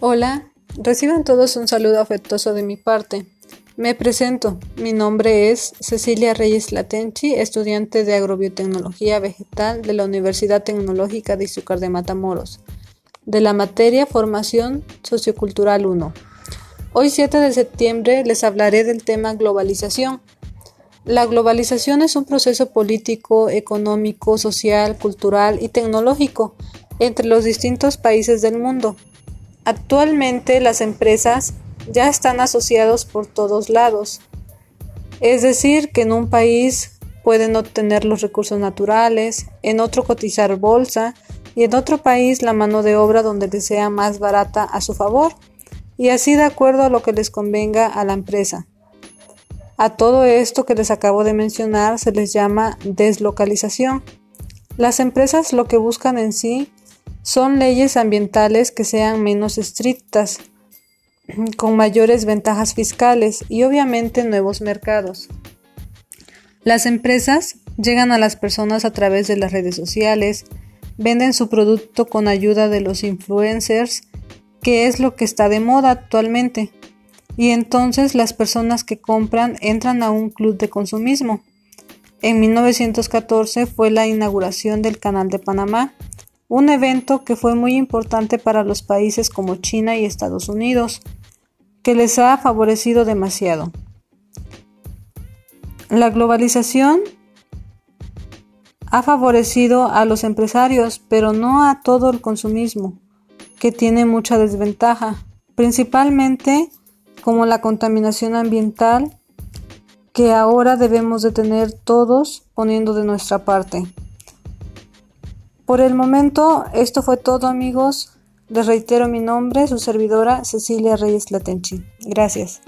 Hola, reciban todos un saludo afectuoso de mi parte. Me presento, mi nombre es Cecilia Reyes Latenchi, estudiante de Agrobiotecnología Vegetal de la Universidad Tecnológica de Izúcar de Matamoros, de la materia Formación Sociocultural 1. Hoy 7 de septiembre les hablaré del tema globalización. La globalización es un proceso político, económico, social, cultural y tecnológico entre los distintos países del mundo Actualmente las empresas ya están asociados por todos lados. Es decir, que en un país pueden obtener los recursos naturales, en otro cotizar bolsa y en otro país la mano de obra donde les sea más barata a su favor y así de acuerdo a lo que les convenga a la empresa. A todo esto que les acabo de mencionar se les llama deslocalización. Las empresas lo que buscan en sí son leyes ambientales que sean menos estrictas, con mayores ventajas fiscales y obviamente nuevos mercados. Las empresas llegan a las personas a través de las redes sociales, venden su producto con ayuda de los influencers, que es lo que está de moda actualmente, y entonces las personas que compran entran a un club de consumismo. En 1914 fue la inauguración del Canal de Panamá, un evento que fue muy importante para los países como China y Estados Unidos, que les ha favorecido demasiado. La globalización ha favorecido a los empresarios, pero no a todo el consumismo, que tiene mucha desventaja, principalmente como la contaminación ambiental que ahora debemos de tener todos poniendo de nuestra parte. Por el momento, esto fue todo amigos. Les reitero mi nombre, su servidora Cecilia Reyes Latenchi. Gracias.